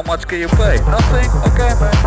How much can you pay? Nothing? Okay, man.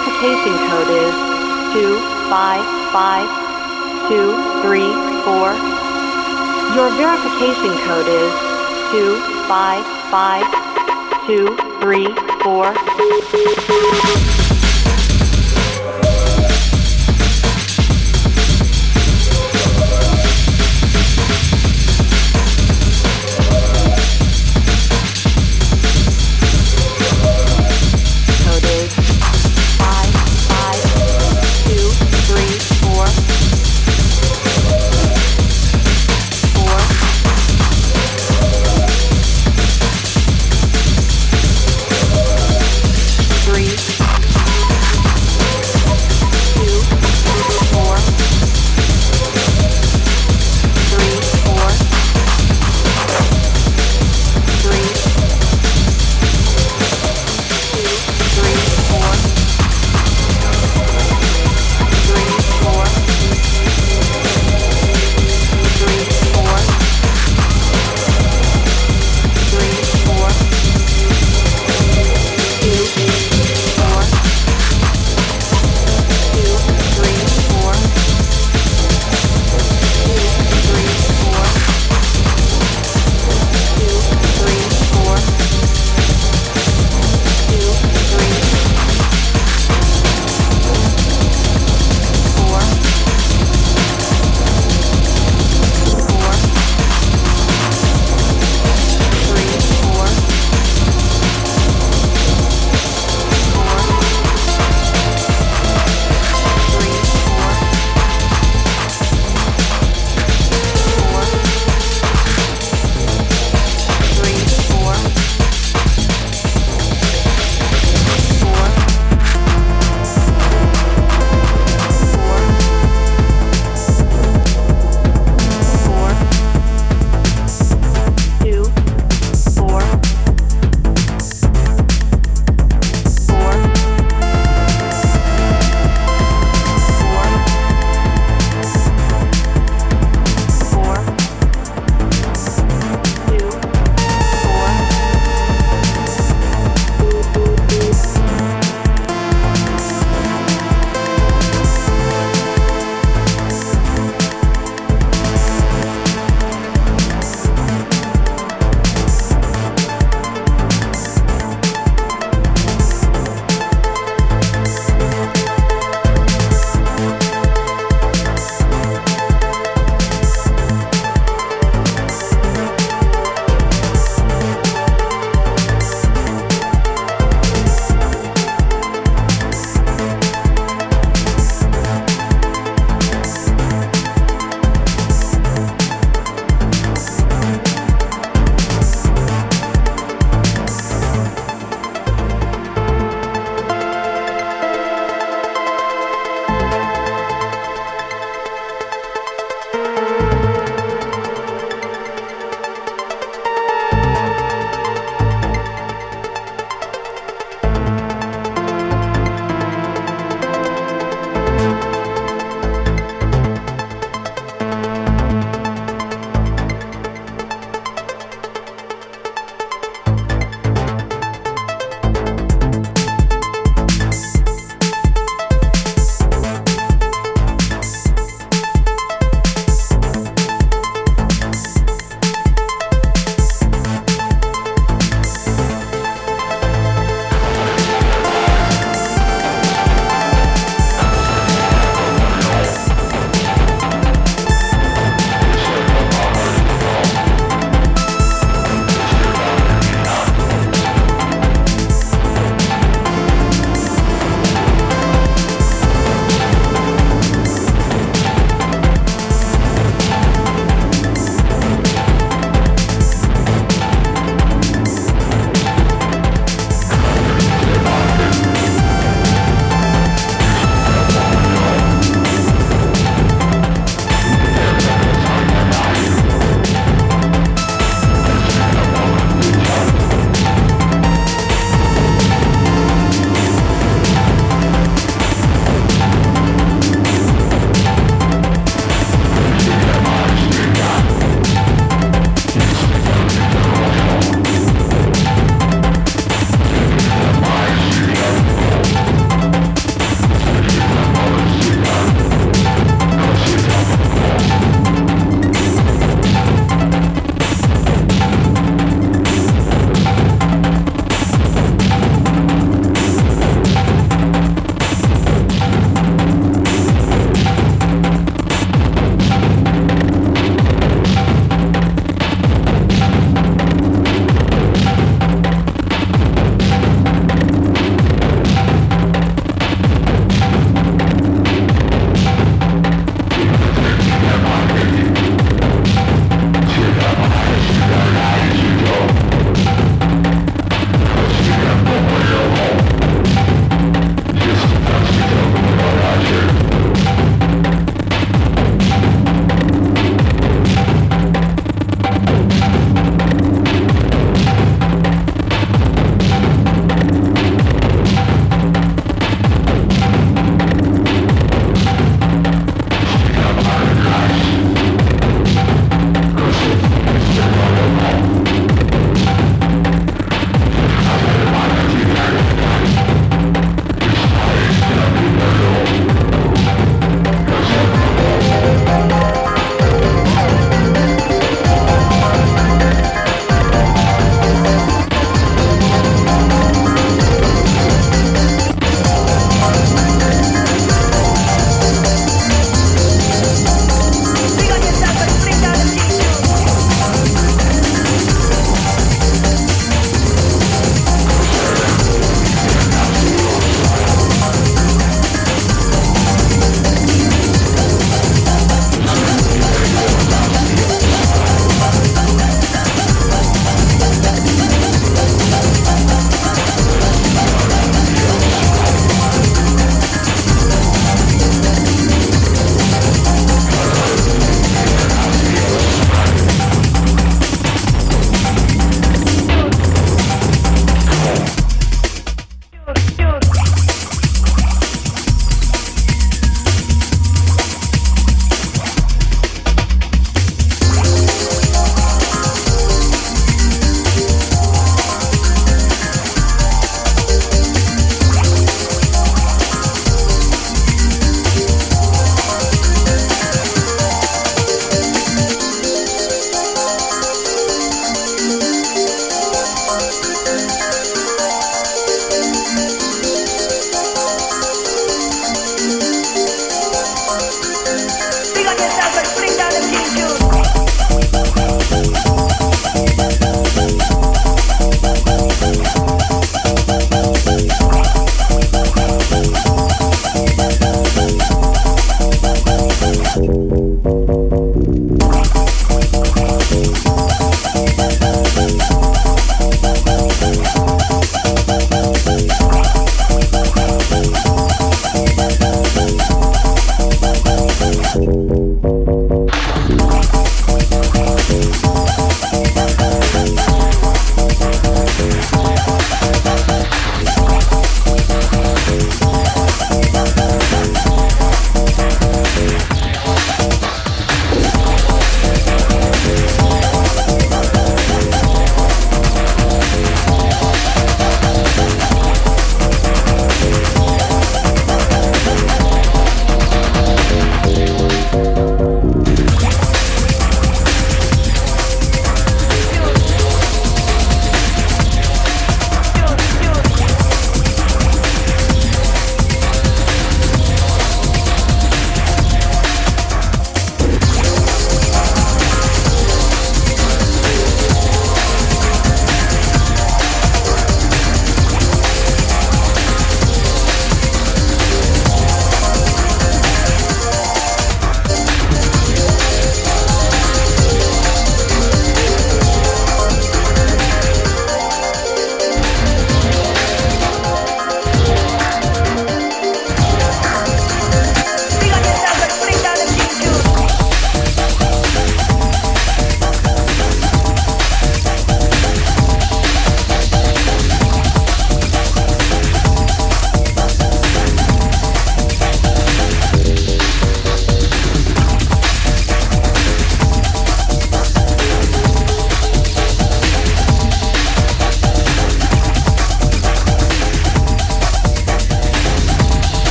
Verification code is two five five two three four. Your verification code is two five five two three four.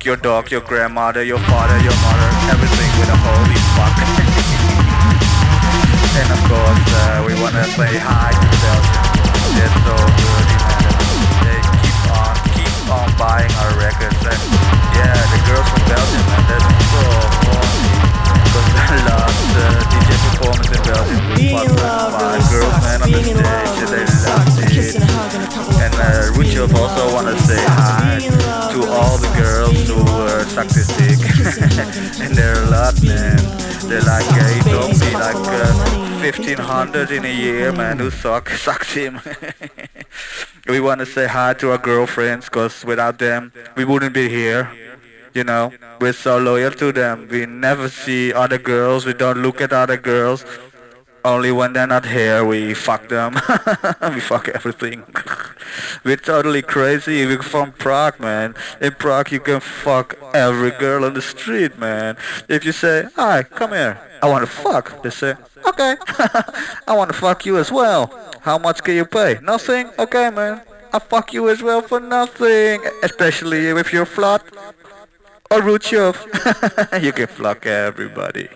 Fuck your dog, your grandmother, your father, your mother, everything with a holy fuck. and of course, uh, we wanna say hi to Belgians. They're so good, man. They keep on, keep on buying our records. And yeah, the girls from Belgium, man, they're so horny. The DJ performance in Being in love girls, man, on the Being in stage, and they and and also want to say hi to all the girls who uh, suck dick. And they're a lot, man. They're like, like uh, money. Please don't make 1500 in a year, man, who suck, sucks him. we want to say hi to our girlfriends, cause without them, we wouldn't be here. You know, we're so loyal to them. We never see other girls. We don't look at other girls. Only when they're not here, we fuck them. we fuck everything. We're totally crazy. We're from Prague, man. In Prague, you can fuck every girl on the street, man. If you say, "Hi, come here. I want to fuck," they say, "Okay, I want to fuck you as well. How much can you pay? Nothing. Okay, man. I fuck you as well for nothing. Especially if you're flat or Ruchov. you can flock everybody."